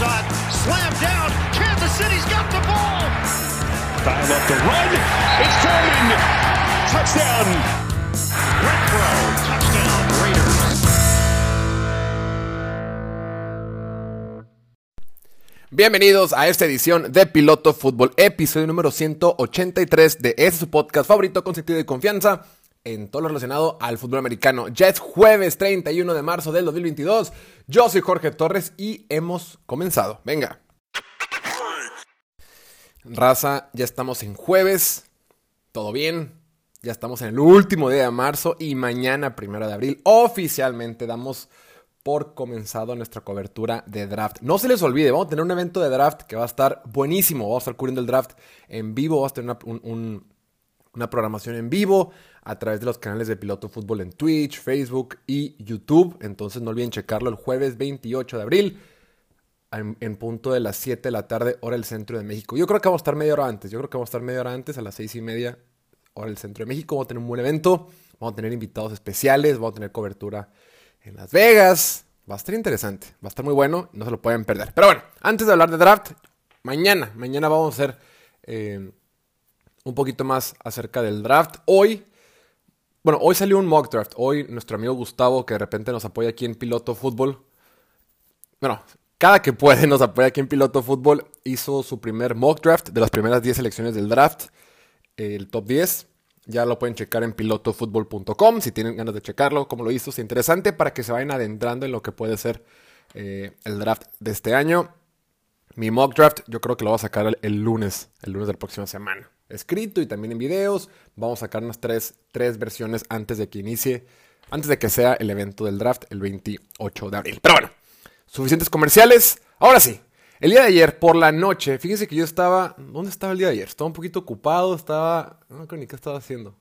shot, slam down. Kansas City's got the ball. Dial up the run. It's Foreman. Touchdown. Renfro, touchdown Raiders. Bienvenidos a esta edición de Piloto Fútbol, episodio número 183 de su podcast favorito con sentido de confianza en todo lo relacionado al fútbol americano. Ya es jueves 31 de marzo del 2022. Yo soy Jorge Torres y hemos comenzado. Venga. Raza, ya estamos en jueves. Todo bien. Ya estamos en el último día de marzo y mañana, primero de abril, oficialmente damos por comenzado nuestra cobertura de draft. No se les olvide, vamos a tener un evento de draft que va a estar buenísimo. Vamos a estar cubriendo el draft en vivo, vamos a tener un- una programación en vivo a través de los canales de Piloto Fútbol en Twitch, Facebook y YouTube. Entonces no olviden checarlo el jueves 28 de abril en, punto de las 7 de la tarde, hora del centro de México. Yo creo que vamos a estar media hora antes. Yo creo que vamos a estar media hora antes, a las 6 y media, hora del centro de México. Vamos a tener un buen evento. Vamos a tener invitados especiales. Vamos a tener cobertura en Las Vegas. Va a estar interesante. Va a estar muy bueno. No se lo pueden perder. Pero bueno, antes de hablar de draft, mañana, mañana vamos a hacer eh, un poquito más acerca del draft. Hoy, bueno, hoy salió un mock draft. Hoy nuestro amigo Gustavo, que de repente nos apoya aquí en Piloto Fútbol, bueno, cada que puede nos apoya aquí en Piloto Fútbol, hizo su primer mock draft de las primeras 10 selecciones del draft, el top 10. Ya lo pueden checar en pilotofutbol.com si tienen ganas de checarlo, como lo hizo. Es interesante para que se vayan adentrando en lo que puede ser eh, el draft de este año. Mi mock draft yo creo que lo voy a sacar el lunes, el lunes de la próxima semana. Escrito y también en videos. Vamos a sacar unas tres, tres versiones antes de que inicie, antes de que sea el evento del draft el 28 de abril. Pero bueno, suficientes comerciales. Ahora sí, el día de ayer por la noche, fíjense que yo estaba, ¿dónde estaba el día de ayer? Estaba un poquito ocupado, estaba, no creo ni qué estaba haciendo.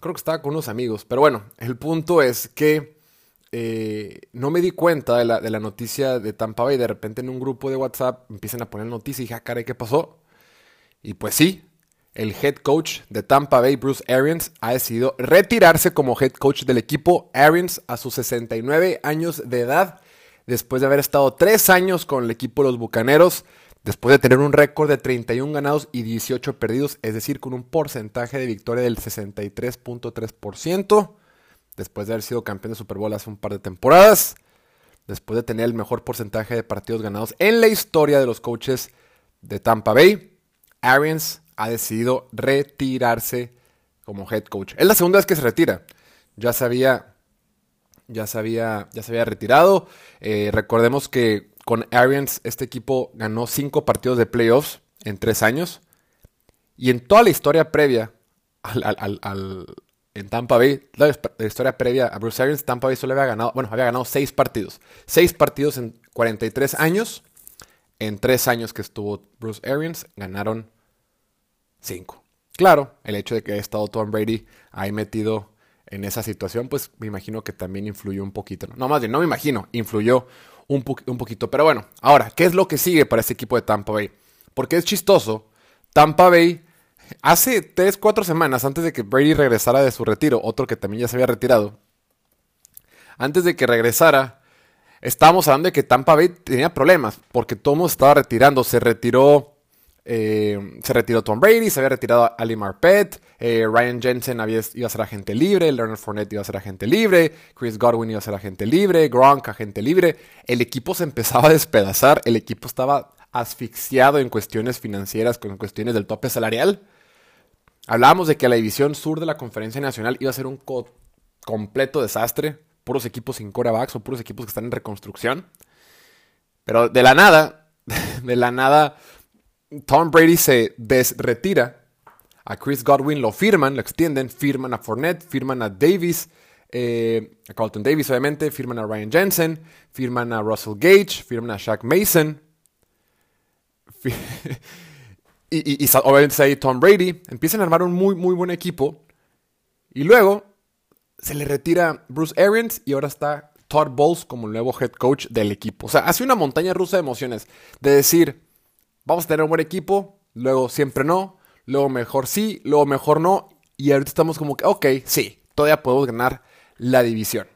Creo que estaba con unos amigos, pero bueno, el punto es que eh, no me di cuenta de la, de la noticia de Tampa Bay. De repente en un grupo de WhatsApp empiezan a poner noticias y dije, ah, caray, ¿qué pasó? Y pues sí, el head coach de Tampa Bay, Bruce Arians, ha decidido retirarse como head coach del equipo. Arians a sus 69 años de edad, después de haber estado tres años con el equipo de los Bucaneros, después de tener un récord de 31 ganados y 18 perdidos, es decir, con un porcentaje de victoria del 63.3%, después de haber sido campeón de Super Bowl hace un par de temporadas, después de tener el mejor porcentaje de partidos ganados en la historia de los coaches de Tampa Bay, Arians ha decidido retirarse como head coach. Es la segunda vez que se retira. Ya se había, ya se había, ya se había retirado. Eh, recordemos que con Arians este equipo ganó cinco partidos de playoffs en tres años. Y en toda la historia previa al, al- en Tampa Bay, la historia previa a Bruce Arians, Tampa Bay solo había ganado, bueno, había ganado seis partidos. Seis partidos en 43 años. En tres años que estuvo Bruce Arians, ganaron cinco. Claro, el hecho de que haya estado Tom Brady ahí metido en esa situación, pues me imagino que también influyó un poquito. No, más bien, no me imagino, influyó un, po- un poquito. Pero bueno, ahora, ¿qué es lo que sigue para este equipo de Tampa Bay? Porque es chistoso, Tampa Bay, hace 3, 4 semanas antes de que Brady regresara de su retiro, otro que también ya se había retirado, antes de que regresara, estábamos hablando de que Tampa Bay tenía problemas, porque mundo estaba retirando. Se retiró, eh, se retiró Tom Brady, se había retirado Ali Marpet, eh, Ryan Jensen había, iba a ser agente libre, Leonard Fournette iba a ser agente libre, Chris Godwin iba a ser agente libre, Gronk agente libre. El equipo se empezaba a despedazar, el equipo estaba asfixiado en cuestiones financieras, con cuestiones del tope salarial. Hablábamos de que la división sur de la Conferencia Nacional iba a ser un co- completo desastre. Puros equipos sin quarterbacks o puros equipos que están en reconstrucción. Pero de la nada, de la nada, Tom Brady se desretira. A Chris Godwin lo firman, lo extienden, firman a Fournette, firman a Davis, eh, a Carlton Davis obviamente, firman a Ryan Jensen, firman a Russell Gage, firman a Shaq Mason. Y, y- y obviamente ahí Tom Brady. Empiezan a armar un muy, muy buen equipo. Y luego se le retira Bruce Arians y ahora está Todd Bowles como el nuevo head coach del equipo. O sea, hace una montaña rusa de emociones. De decir, vamos a tener un buen equipo, luego siempre no, luego mejor sí, luego mejor no. Y ahorita estamos como que, ok, sí, todavía podemos ganar la división.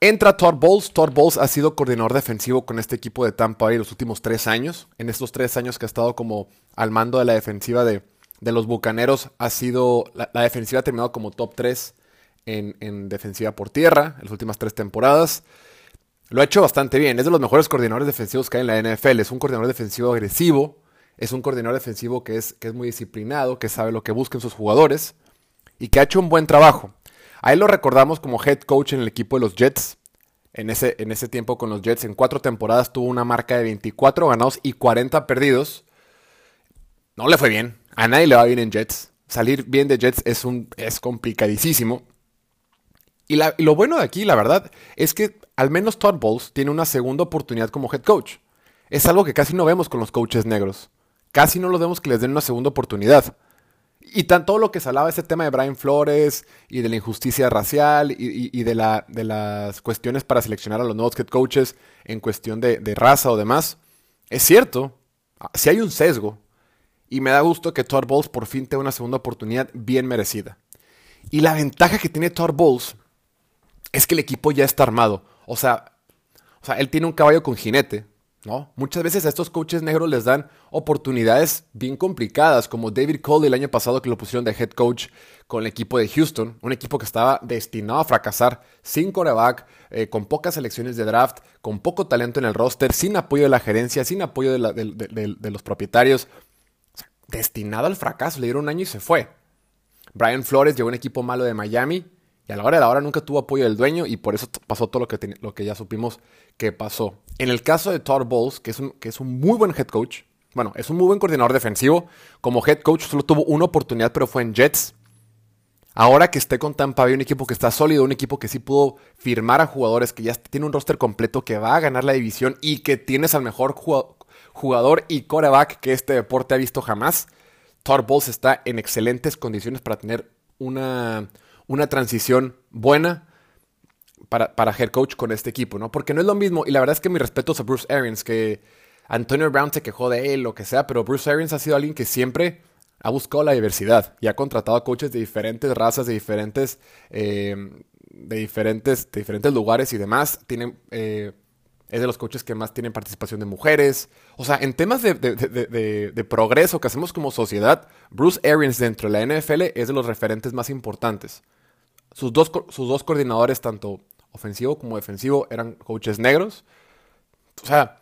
Entra Todd Bowles. Todd Bowles ha sido coordinador defensivo con este equipo de Tampa Bay los últimos tres años. En estos tres años que ha estado como al mando de la defensiva de, los Bucaneros, ha sido. La, defensiva ha terminado como top 3 en, en, defensiva por tierra en las últimas tres temporadas. Lo ha hecho bastante bien. Es de los mejores coordinadores defensivos que hay en la NFL. Es un coordinador defensivo agresivo. Es un coordinador defensivo que es, que es muy disciplinado, que sabe lo que buscan sus jugadores y que ha hecho un buen trabajo. A él lo recordamos como head coach en el equipo de los Jets. En ese, en ese tiempo con los Jets, en cuatro temporadas tuvo una marca de 24 ganados y 40 perdidos. No le fue bien. A nadie le va bien en Jets. Salir bien de Jets es, un, es complicadísimo. Y, y, lo bueno de aquí, la verdad, es que al menos Todd Bowles tiene una segunda oportunidad como head coach. Es algo que casi no vemos con los coaches negros. Casi no los vemos que les den una segunda oportunidad. Y tan, todo lo que se ese tema de Brian Flores y de la injusticia racial y, de, la, las cuestiones para seleccionar a los nuevos head coaches en cuestión de, raza o demás, es cierto, ah, si hay un sesgo. Y me da gusto que Todd Bowles por fin tenga una segunda oportunidad bien merecida. Y la ventaja que tiene Todd Bowles es que el equipo ya está armado. O sea, o sea, él tiene un caballo con jinete. ¿no? Muchas veces a estos coaches negros les dan oportunidades bien complicadas, como David Cole el año pasado que lo pusieron de head coach con el equipo de Houston, un equipo que estaba destinado a fracasar, sin coreback, eh, con pocas selecciones de draft, con poco talento en el roster, sin apoyo de la gerencia, sin apoyo de, los propietarios, destinado al fracaso, le dieron un año y se fue. Brian Flores llegó a un equipo malo de Miami y a la hora de la hora nunca tuvo apoyo del dueño y por eso pasó todo lo que, lo que ya supimos que pasó. En el caso de Todd Bowles, que es, un, que es un muy buen head coach, bueno, es un muy buen coordinador defensivo, como head coach solo tuvo una oportunidad, pero fue en Jets. Ahora que esté con Tampa Bay, un equipo que está sólido, un equipo que sí pudo firmar a jugadores, que ya tiene un roster completo, que va a ganar la división y que tienes al mejor jugador y coreback que este deporte ha visto jamás, Todd Bowles está en excelentes condiciones para tener una, una transición buena para, para head coach con este equipo, ¿no? Porque no es lo mismo, y la verdad es que mi respeto a Bruce Arians, que Antonio Brown se quejó de él, lo que sea, pero Bruce Arians ha sido alguien que siempre ha buscado la diversidad y ha contratado a coaches de diferentes razas, de diferentes, eh, de diferentes, de diferentes lugares y demás. Tienen, eh, es de los coaches que más tienen participación de mujeres. O sea, en temas de, progreso que hacemos como sociedad, Bruce Arians dentro de la NFL es de los referentes más importantes. Sus dos, sus dos coordinadores, tanto ofensivo como defensivo, eran coaches negros. O sea,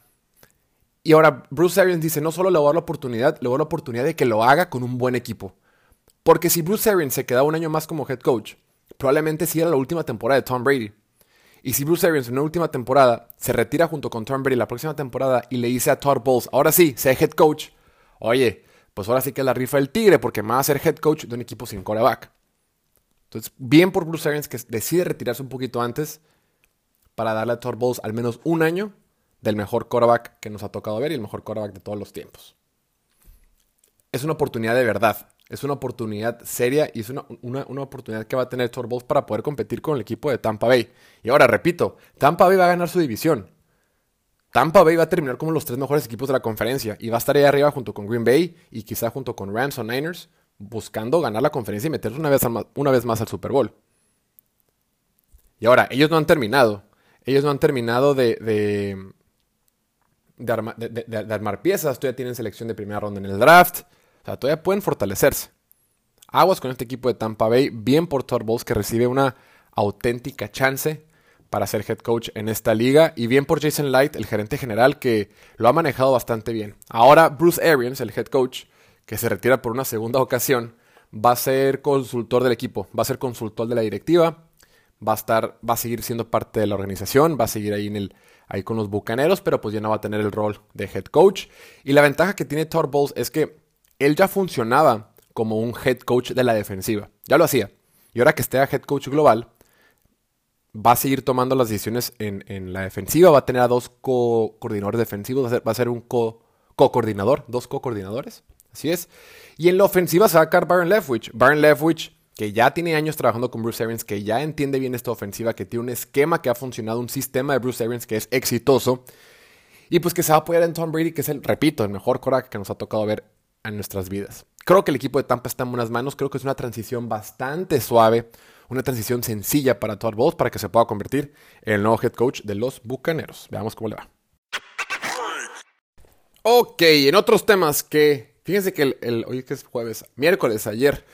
y ahora Bruce Arians dice, no solo le voy a dar la oportunidad, le voy a dar la oportunidad de que lo haga con un buen equipo. Porque si Bruce Arians se quedaba un año más como head coach, probablemente sí era la última temporada de Tom Brady. Y si Bruce Arians en una última temporada se retira junto con Tom Brady la próxima temporada y le dice a Todd Bowles, ahora sí, sea head coach, oye, pues ahora sí que la rifa del tigre porque me va a ser head coach de un equipo sin coreback. Entonces, bien por Bruce Arians que decide retirarse un poquito antes para darle a Todd Bowles al menos un año del mejor quarterback que nos ha tocado ver y el mejor quarterback de todos los tiempos. Es una oportunidad de verdad. Es una oportunidad seria y es una, oportunidad que va a tener Todd Bowles para poder competir con el equipo de Tampa Bay. Y ahora, repito, Tampa Bay va a ganar su división. Tampa Bay va a terminar como los tres mejores equipos de la conferencia y va a estar ahí arriba junto con Green Bay y quizá junto con Rams o Niners buscando ganar la conferencia y meterse una vez, una vez más al Super Bowl. Y ahora, ellos no han terminado. Ellos no han terminado de, de, de, armar piezas. Todavía tienen selección de primera ronda en el draft. O sea, todavía pueden fortalecerse. Aguas con este equipo de Tampa Bay. Bien por Todd que recibe una auténtica chance para ser head coach en esta liga. Y bien por Jason Light, el gerente general, que lo ha manejado bastante bien. Ahora Bruce Arians, el head coach, que se retira por una segunda ocasión, va a ser consultor del equipo, va a ser consultor de la directiva, va a estar, va a seguir siendo parte de la organización, va a seguir ahí en el, ahí con los bucaneros, pero pues ya no va a tener el rol de head coach. Y la ventaja que tiene Todd es que él ya funcionaba como un head coach de la defensiva, ya lo hacía. Y ahora que esté a head coach global, va a seguir tomando las decisiones en, la defensiva, va a tener a dos co-coordinadores defensivos, va a ser, un co-coordinador, dos co-coordinadores. Así es. Y en la ofensiva se va a sacar Baron Leftwich. Baron Leftwich, que ya tiene años trabajando con Bruce Arians, que ya entiende bien esta ofensiva, que tiene un esquema que ha funcionado, un sistema de Bruce Arians que es exitoso. Y pues que se va a apoyar en Tom Brady, que es el, repito, el mejor coraje que nos ha tocado ver en nuestras vidas. Creo que el equipo de Tampa está en buenas manos. Creo que es una transición bastante suave. una transición sencilla para Todd Bowles para que se pueda convertir en el nuevo head coach de los Bucaneros. Veamos cómo le va. Ok, en otros temas que, fíjense que el, hoy que es jueves, miércoles, ayer,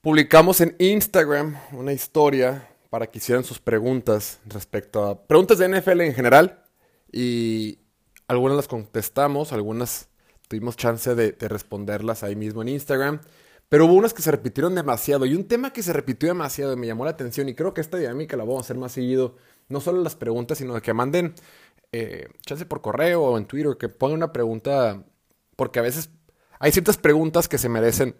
publicamos en Instagram una historia para que hicieran sus preguntas respecto a preguntas de NFL en general y algunas las contestamos, algunas tuvimos chance de, responderlas ahí mismo en Instagram. Pero hubo unas que se repitieron demasiado. Y un tema que se repitió demasiado y me llamó la atención. Y creo que esta dinámica la vamos a hacer más seguido. No solo las preguntas, sino de que manden eh, chance por correo o en Twitter. Que pongan una pregunta. Porque a veces hay ciertas preguntas que se merecen.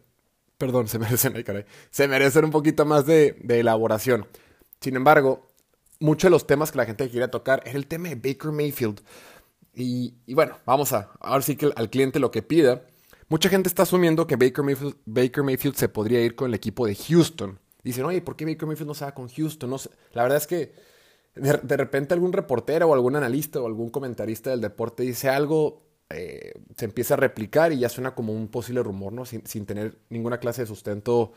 Perdón, se merecen. Ay, caray. Se merecen un poquito más de, elaboración. Sin embargo, muchos de los temas que la gente quería tocar es el tema de Baker Mayfield. Y, bueno, vamos a, ahora sí que al cliente lo que pida. Mucha gente está asumiendo que Baker Mayfield, se podría ir con el equipo de Houston. Dicen, oye, ¿por qué Baker Mayfield no se va con Houston? No sé. La verdad es que de, repente algún reportero o algún analista o algún comentarista del deporte dice algo, eh, se empieza a replicar y ya suena como un posible rumor, ¿no? Sin, tener ninguna clase de sustento,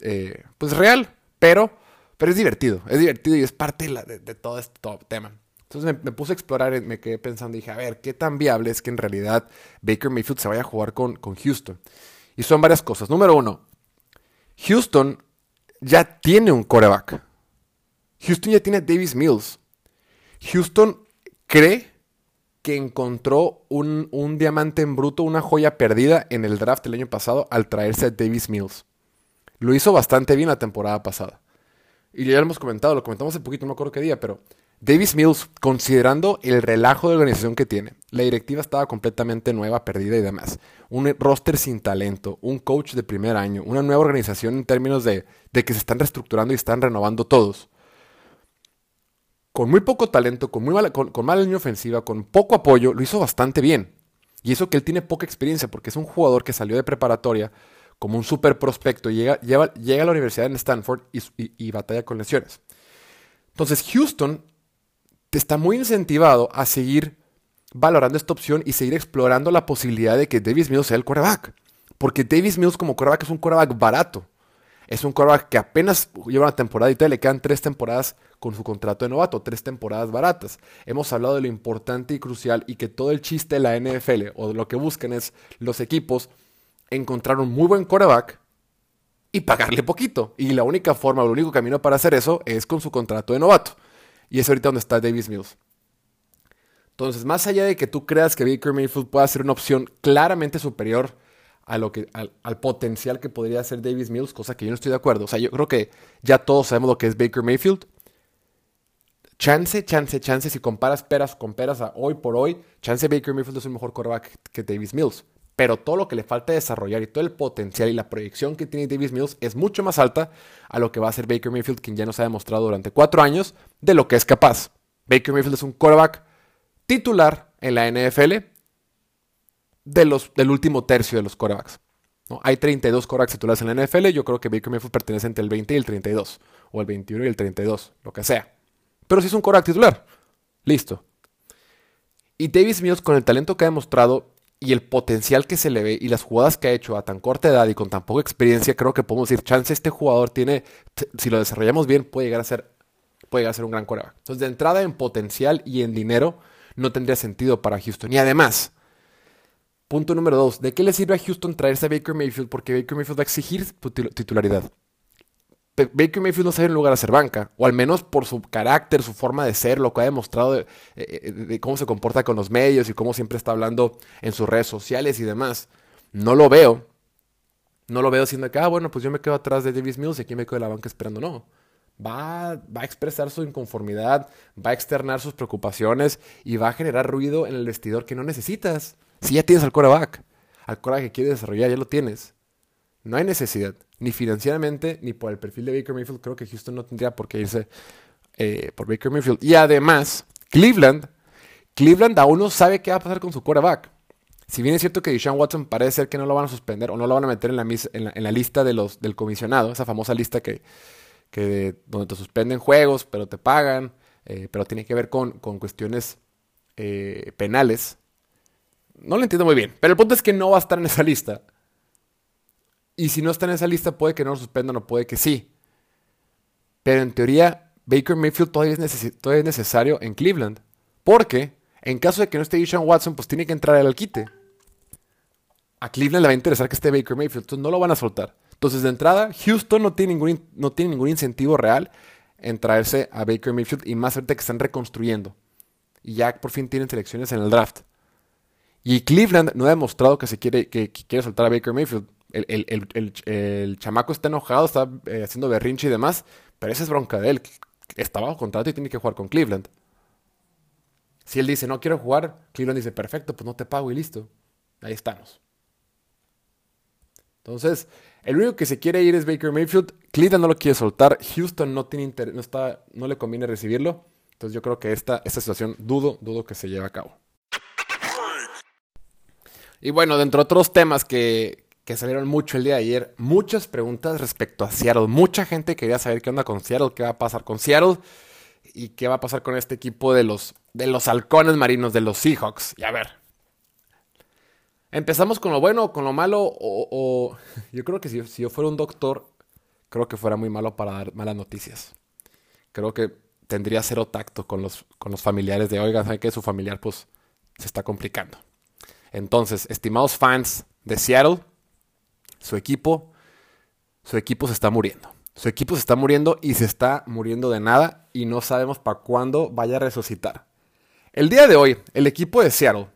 eh, pues real. Pero, pero es divertido, es divertido y es parte de, todo este tema. Entonces me, puse a explorar y me quedé pensando y dije, a ver, ¿qué tan viable es que en realidad Baker Mayfield se vaya a jugar con, con Houston? Y son varias cosas. Número uno, Houston ya tiene un coreback. Houston ya tiene a Davis Mills. Houston cree que encontró un, un, diamante en bruto, una joya perdida en el draft el año pasado al traerse a Davis Mills. Lo hizo bastante bien la temporada pasada. Y ya lo hemos comentado, lo comentamos hace poquito, no me acuerdo qué día, pero Davis Mills, considerando el relajo de organización que tiene, la directiva estaba completamente nueva, perdida y demás. Un roster sin talento, un coach de primer año, una nueva organización en términos de, que se están reestructurando y están renovando todos. Con muy poco talento, con, muy mala, con, mala línea ofensiva, con poco apoyo, lo hizo bastante bien. Y eso que él tiene poca experiencia, porque es un jugador que salió de preparatoria como un super prospecto, llega, llega a la universidad en Stanford y, y batalla con lesiones. Entonces Houston está muy incentivado a seguir valorando esta opción y seguir explorando la posibilidad de que Davis Mills sea el quarterback. Porque Davis Mills como quarterback es un quarterback barato. Es un quarterback que apenas lleva una temporada y todavía le quedan tres temporadas con su contrato de novato, tres temporadas baratas. Hemos hablado de lo importante y crucial y que todo el chiste de la NFL o lo que buscan es los equipos encontrar un muy buen quarterback y pagarle poquito. Y la única forma, el único camino para hacer eso es con su contrato de novato. Y es ahorita donde está Davis Mills. Entonces, más allá de que tú creas que Baker Mayfield pueda ser una opción claramente superior a lo que, al, potencial que podría ser Davis Mills, cosa que yo no estoy de acuerdo. O sea, yo creo que ya todos sabemos lo que es Baker Mayfield. Chance, chance, chance, si comparas peras con peras a hoy por hoy, chance Baker Mayfield es un mejor quarterback que Davis Mills. Pero todo lo que le falta desarrollar y todo el potencial y la proyección que tiene Davis Mills es mucho más alta a lo que va a ser Baker Mayfield, quien ya nos ha demostrado durante cuatro años de lo que es capaz. Baker Mayfield es un quarterback titular en la NFL de los, del último tercio de los quarterbacks. ¿no? Hay 32 quarterbacks titulares en la NFL. Yo creo que Baker Mayfield pertenece entre el 20 y el 32. O el 21 y el 32, lo que sea. Pero si es un quarterback titular. Listo. Y Davis Mills, con el talento que ha demostrado y el potencial que se le ve y las jugadas que ha hecho a tan corta edad y con tan poca experiencia, creo que podemos decir, chance este jugador tiene, si lo desarrollamos bien, puede llegar a ser, puede llegar a ser un gran coreback. Entonces, de entrada en potencial y en dinero, no tendría sentido para Houston. Y además, punto número dos, ¿de qué le sirve a Houston traerse a Baker Mayfield? Porque Baker Mayfield va a exigir titularidad. Baker Mayfield no sabe en lugar a ser banca, o al menos por su carácter, su forma de ser, lo que ha demostrado de, de, cómo se comporta con los medios y cómo siempre está hablando en sus redes sociales y demás. No lo veo. No lo veo siendo que, ah, bueno, pues yo me quedo atrás de Davis Mills y aquí me quedo en la banca esperando. No. Va, va a expresar su inconformidad, va a externar sus preocupaciones y va a generar ruido en el vestidor que no necesitas. Si ya tienes al coreback, al coreback que quieres desarrollar, ya lo tienes. No hay necesidad, ni financieramente, ni por el perfil de Baker Mayfield. Creo que Houston no tendría por qué irse eh, por Baker Mayfield. Y además, Cleveland, Cleveland aún no sabe qué va a pasar con su quarterback. Si bien es cierto que Deshaun Watson parece ser que no lo van a suspender o no lo van a meter en la, lista de los, del comisionado, esa famosa lista que, donde te suspenden juegos, pero te pagan, eh, pero tiene que ver con, con cuestiones eh, penales. No lo entiendo muy bien, pero el punto es que no va a estar en esa lista. Y si no está en esa lista, puede que no lo suspendan o puede que sí. Pero en teoría, Baker Mayfield todavía es, todavía es necesario en Cleveland. Porque en caso de que no esté Deshaun Watson, pues tiene que entrar al quite. A Cleveland le va a interesar que esté Baker Mayfield, entonces no lo van a soltar. Entonces, de entrada, Houston no tiene ningún, no tiene ningún incentivo real en traerse a Baker Mayfield y más ahorita que están reconstruyendo. Y ya por fin tienen selecciones en el draft. Y Cleveland no ha demostrado que se quiere, que, quiere soltar a Baker Mayfield. El, chamaco está enojado, está eh, haciendo berrinche y demás, pero esa es bronca de él. Está bajo contrato y tiene que jugar con Cleveland. Si él dice, no quiero jugar, Cleveland dice, perfecto, pues no te pago y listo. Ahí estamos. Entonces, el único que se quiere ir es Baker Mayfield. Cleveland no lo quiere soltar. Houston no, tiene no, está, no le conviene recibirlo. Entonces yo creo que esta, esta situación dudo, dudo que se lleve a cabo. Y bueno, dentro de otros temas que, que salieron mucho el día de ayer, muchas preguntas respecto a Seattle. Mucha gente quería saber qué onda con Seattle, qué va a pasar con Seattle y qué va a pasar con este equipo de los, de los halcones marinos, de los Seahawks. Y a ver, ¿Empezamos con lo bueno o con lo malo? O, Yo creo que si, yo fuera un doctor, creo que fuera muy malo para dar malas noticias. Creo que tendría cero tacto con los, con los familiares de, oigan, ¿saben que su familiar pues se está complicando? Entonces, estimados fans de Seattle, su equipo, su equipo se está muriendo. Su equipo se está muriendo y se está muriendo de nada y no sabemos para cuándo vaya a resucitar. El día de hoy, el equipo de Seattle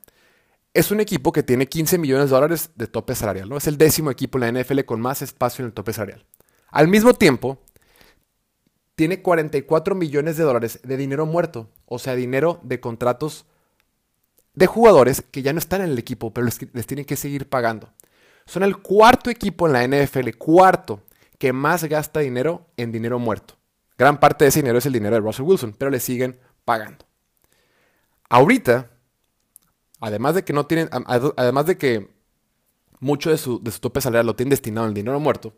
es un equipo que tiene 15 millones de dólares de tope salarial, ¿no? Es el décimo equipo en la NFL con más espacio en el tope salarial. Al mismo tiempo, tiene 44 millones de dólares de dinero muerto, o sea, dinero de contratos de jugadores que ya no están en el equipo, pero les, les tienen que seguir pagando. Son el cuarto equipo en la NFL, cuarto, que más gasta dinero en dinero muerto. Gran parte de ese dinero es el dinero de Russell Wilson, pero le siguen pagando. Ahorita, además de que no tienen, además de que mucho de su, de su tope salarial lo tienen destinado al dinero muerto,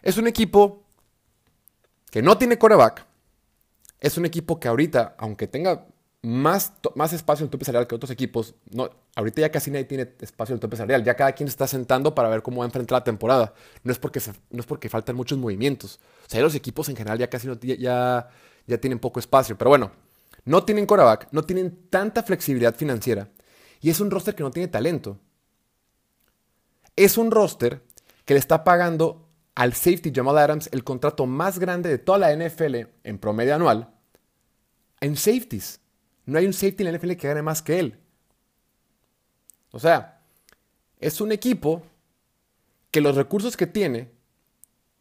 es un equipo que no tiene coreback. Es un equipo que ahorita, aunque tenga más, más espacio en el tope salarial que otros equipos, no, ahorita ya casi nadie tiene espacio en el tope salarial. Ya cada quien está sentando para ver cómo va a enfrentar la temporada. No es porque, no es porque faltan muchos movimientos. O sea, los equipos en general ya casi no, ya, ya tienen poco espacio. Pero bueno, no tienen coreback, no tienen tanta flexibilidad financiera y es un roster que no tiene talento. Es un roster que le está pagando al safety Jamal Adams el contrato más grande de toda la NFL en promedio anual en safeties. No hay un safety en la NFL que gane más que él. O sea, es un equipo que los recursos que tiene,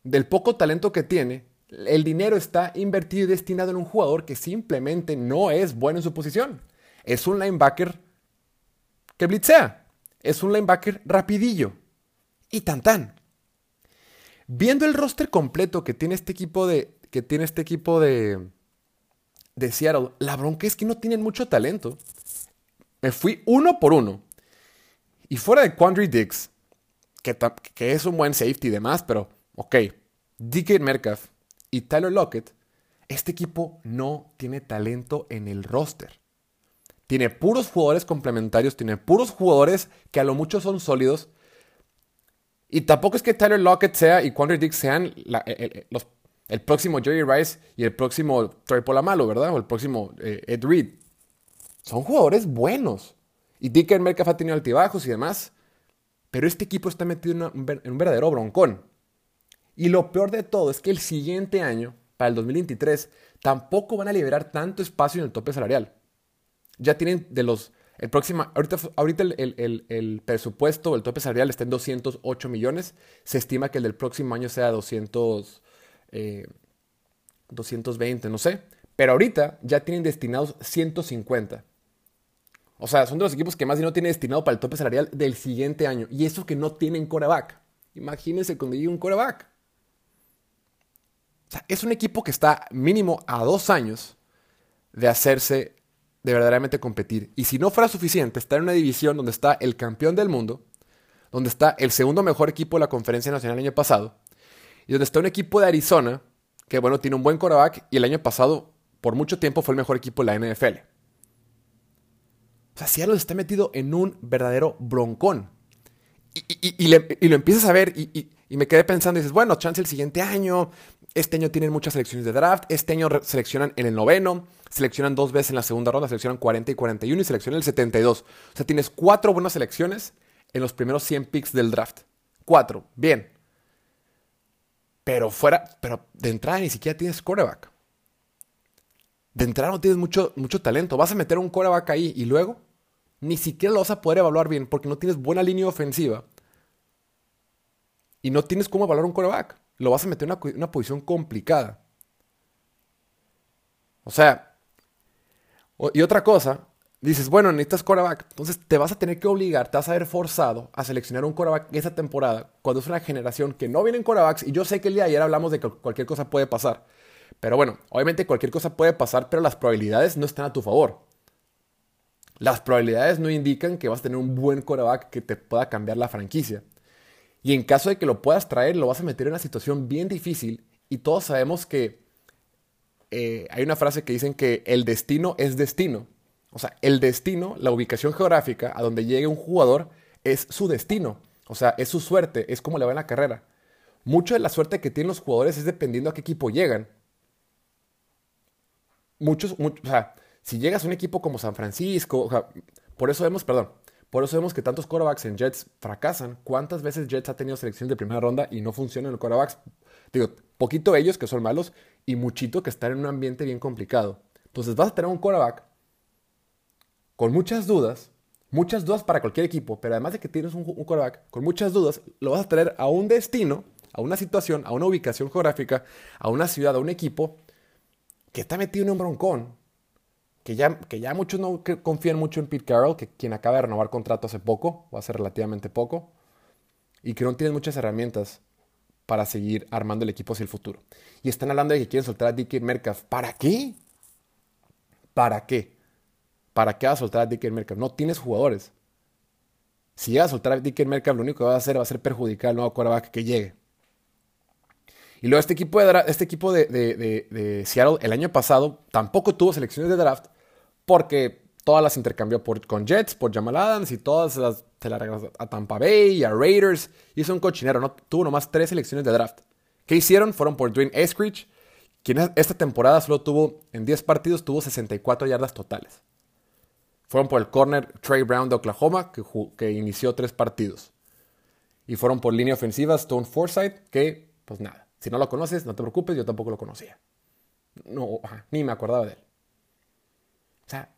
del poco talento que tiene, el dinero está invertido y destinado en un jugador que simplemente no es bueno en su posición. Es un linebacker que blitzea. Es un linebacker rapidillo. Y tan tan. Viendo el roster completo que tiene este equipo de. que tiene este equipo de. De Seattle, la bronca es que no tienen mucho talento. Me fui uno por uno. Y fuera de Quandry Diggs, que, es un buen safety y demás, pero ok. DK Metcalf y Tyler Lockett, este equipo no tiene talento en el roster. Tiene puros jugadores complementarios, tiene puros jugadores que a lo mucho son sólidos. Y tampoco es que Tyler Lockett sea y Quandry Dick sean el, próximo Jerry Rice y el próximo Troy Polamalu, ¿verdad? O el próximo eh, Ed Reed. Son jugadores buenos. Y Dick Metcalf ha tenido altibajos y demás. Pero este equipo está metido en un verdadero broncón. Y lo peor de todo es que el siguiente año, para el 2023, tampoco van a liberar tanto espacio en el tope salarial. Ya tienen de los... El próximo, ahorita, ahorita el, el, presupuesto, el tope salarial está en 208 millones. Se estima que el del próximo año sea 200, 220, eh, no sé. Pero ahorita ya tienen destinados 150. O sea, son de los equipos que más dinero tienen destinado para el tope salarial del siguiente año. Y eso que no tienen coreback. Imagínense cuando llegue un coreback es un equipo que está mínimo a dos años de hacerse de verdaderamente competir. Y si no fuera suficiente estar en una división donde está el campeón del mundo, donde está el segundo mejor equipo de la Conferencia Nacional el año pasado, y donde está un equipo de Arizona, que bueno, tiene un buen quarterback, y el año pasado, por mucho tiempo, fue el mejor equipo de la NFL. O sea, Seattle está metido en un verdadero broncón. Y, lo empiezas a ver y, me quedé pensando y dices, bueno, chance el siguiente año, Este año tienen muchas selecciones de draft. Este año seleccionan en el noveno, seleccionan dos veces en la segunda ronda, seleccionan 40 y 41 y seleccionan el 72. O sea, tienes cuatro buenas selecciones en los primeros 100 picks del draft. Cuatro, bien. Pero fuera, pero de entrada ni siquiera tienes quarterback. De entrada no tienes mucho, mucho talento. Vas a meter un quarterback ahí y luego ni siquiera lo vas a poder evaluar bien porque no tienes buena línea ofensiva. Y no tienes cómo evaluar un quarterback. Lo vas a meter en una, una posición complicada. O sea, y otra cosa, dices, bueno, necesitas quarterback. Entonces te vas a tener que obligar, te vas a ver forzado a seleccionar un quarterback esa temporada, cuando es una generación que no vienen quarterbacks. Y yo sé que el día de ayer hablamos de que cualquier cosa puede pasar. Pero bueno, obviamente cualquier cosa puede pasar, pero las probabilidades no están a tu favor. Las probabilidades no indican que vas a tener un buen quarterback que te pueda cambiar la franquicia. Y en caso de que lo puedas traer, lo vas a meter en una situación bien difícil. Y todos sabemos que eh, hay una frase que dicen que el destino es destino. O sea, el destino, la ubicación geográfica a donde llegue un jugador es su destino. O sea, es su suerte, es como le va en la carrera. Mucho de la suerte que tienen los jugadores es dependiendo a qué equipo llegan. Muchos, o sea, si llegas a un equipo como San Francisco, o sea, por eso vemos, perdón, por eso vemos que tantos quarterbacks en Jets fracasan. ¿Cuántas veces Jets ha tenido selección de primera ronda y no funcionan los quarterbacks? Digo, poquito ellos que son malos y muchito que están en un ambiente bien complicado. Entonces vas a tener un quarterback con muchas dudas, muchas dudas para cualquier equipo, pero además de que tienes un, quarterback con muchas dudas, lo vas a traer a un destino, a una situación, a una ubicación geográfica, a una ciudad, a un equipo que está metido en un broncón, que ya, que ya muchos no confían mucho en Pete Carroll, que quien acaba de renovar contrato hace poco, o hace relativamente poco, y que no tienen muchas herramientas para seguir armando el equipo hacia el futuro. Y están hablando de que quieren soltar a Dickie Metcalf. ¿Para qué? ¿Para qué? ¿Para qué vas a soltar a Dickie Metcalf? No tienes jugadores. Si llegas a soltar a Dickie Metcalf, lo único que va a hacer va a ser perjudicar al nuevo quarterback que llegue. Y luego este equipo, de, este equipo de, de, Seattle el año pasado tampoco tuvo selecciones de draft porque todas las intercambió por, con Jets, por Jamal Adams y todas las, se las regaló a Tampa Bay y a Raiders. Hizo un cochinero, ¿no? Tuvo nomás tres selecciones de draft. ¿Qué hicieron? Fueron por Dwayne Eskridge, quien esta temporada solo tuvo, en 10 partidos, tuvo 64 yardas totales. Fueron por el corner Trey Brown de Oklahoma, que, inició tres partidos. Y fueron por línea ofensiva Stone Forsythe, que, pues nada, si no lo conoces, no te preocupes, yo tampoco lo conocía. No, ni me acordaba de él. O sea,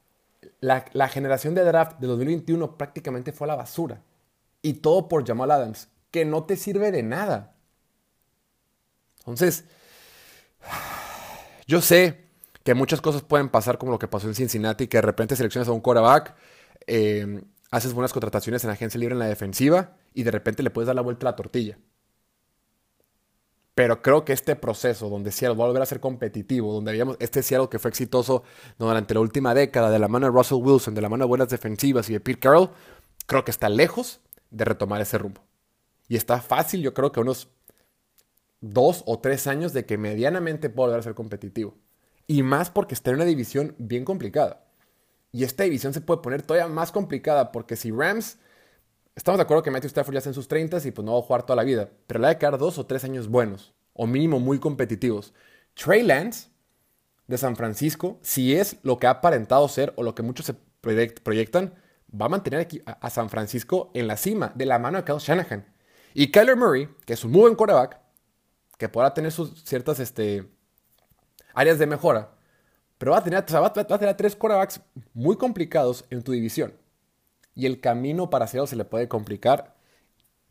la, generación de draft de 2021 prácticamente fue a la basura. Y todo por Jamal Adams, que no te sirve de nada. Entonces, yo sé que muchas cosas pueden pasar como lo que pasó en Cincinnati, que de repente seleccionas a un quarterback, eh, haces buenas contrataciones en agencia libre en la defensiva y de repente le puedes dar la vuelta a la tortilla. Pero creo que este proceso donde Seattle va a volver a ser competitivo, donde habíamos este Seattle que fue exitoso durante la última década, de la mano de Russell Wilson, de la mano de buenas defensivas y de Pete Carroll, creo que está lejos de retomar ese rumbo. Y está fácil, yo creo que unos dos o tres años de que medianamente pueda volver a ser competitivo. Y más porque está en una división bien complicada. Y esta división se puede poner todavía más complicada porque si Rams Estamos de acuerdo que Matthew Stafford ya está en sus 30 y pues no va a jugar toda la vida, pero le va a quedar dos o tres años buenos, o mínimo muy competitivos. Trey Lance de San Francisco, si es lo que ha aparentado ser o lo que muchos se proyectan, va a mantener a San Francisco en la cima, de la mano de Kyle Shanahan. Y Kyler Murray, que es un muy buen quarterback, que podrá tener sus ciertas este, áreas de mejora, pero va a, tener, va a tener tres quarterbacks muy complicados en tu división y el camino para hacerlo se le puede complicar.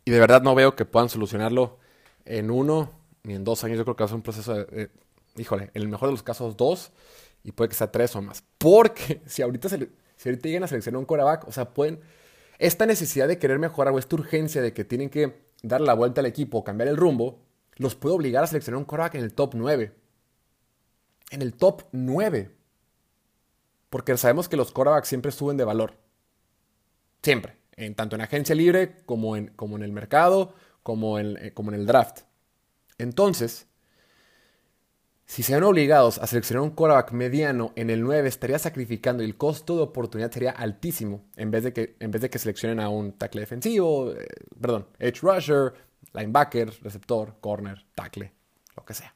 Y de verdad no veo que puedan solucionarlo en uno ni en dos años. Yo creo que va a ser un proceso de, híjole, en el mejor de los casos dos y puede que sea tres o más. Porque si ahorita, se, si ahorita llegan a seleccionar un coreback, o sea, pueden, esta necesidad de querer mejorar o esta urgencia de que tienen que dar la vuelta al equipo cambiar el rumbo, los puede obligar a seleccionar un coreback en el top 9. En el top 9. Porque sabemos que los corebacks siempre suben de valor. Siempre. En, tanto en agencia libre como en, como en el mercado, como en, eh, como en el draft. Entonces, si se ven obligados a seleccionar un quarterback mediano en el 9, estaría sacrificando y el costo de oportunidad sería altísimo en vez de que, en vez de que seleccionen a un tackle defensivo, eh, perdón, edge rusher, linebacker, receptor, corner, tackle, lo que sea.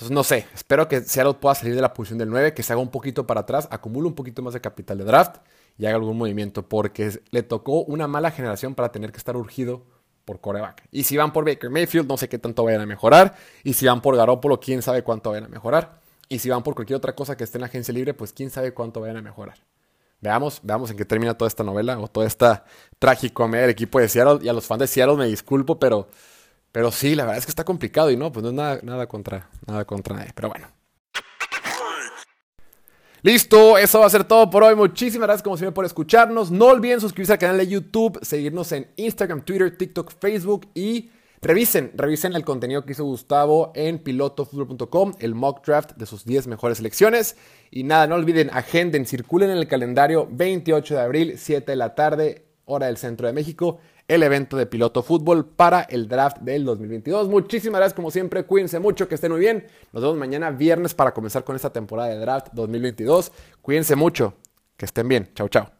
Entonces, no sé, espero que Seattle pueda salir de la posición del 9, que se haga un poquito para atrás, acumule un poquito más de capital de draft y haga algún movimiento, porque le tocó una mala generación para tener que estar urgido por coreback. Y si van por Baker Mayfield, no sé qué tanto vayan a mejorar. Y si van por Garoppolo, quién sabe cuánto vayan a mejorar. Y si van por cualquier otra cosa que esté en la agencia libre, pues quién sabe cuánto vayan a mejorar. Veamos, veamos en qué termina toda esta novela o toda esta tragicomedia del equipo de Seattle. Y a los fans de Seattle me disculpo, pero, pero sí, la verdad es que está complicado y no, pues no es nada, nada contra, nada contra nadie. Pero bueno. Listo, eso va a ser todo por hoy. Muchísimas gracias como siempre por escucharnos. No olviden suscribirse al canal de YouTube, seguirnos en Instagram, Twitter, TikTok, Facebook y revisen, revisen el contenido que hizo Gustavo en pilotofutbol.com, el mock draft de sus 10 mejores selecciones. Y nada, no olviden, agenden, circulen en el calendario 28 de abril, 7 de la tarde, hora del centro de México el evento de piloto fútbol para el draft del 2022. Muchísimas gracias como siempre, cuídense mucho, que estén muy bien. Nos vemos mañana viernes para comenzar con esta temporada de draft 2022. Cuídense mucho, que estén bien. Chao, chao.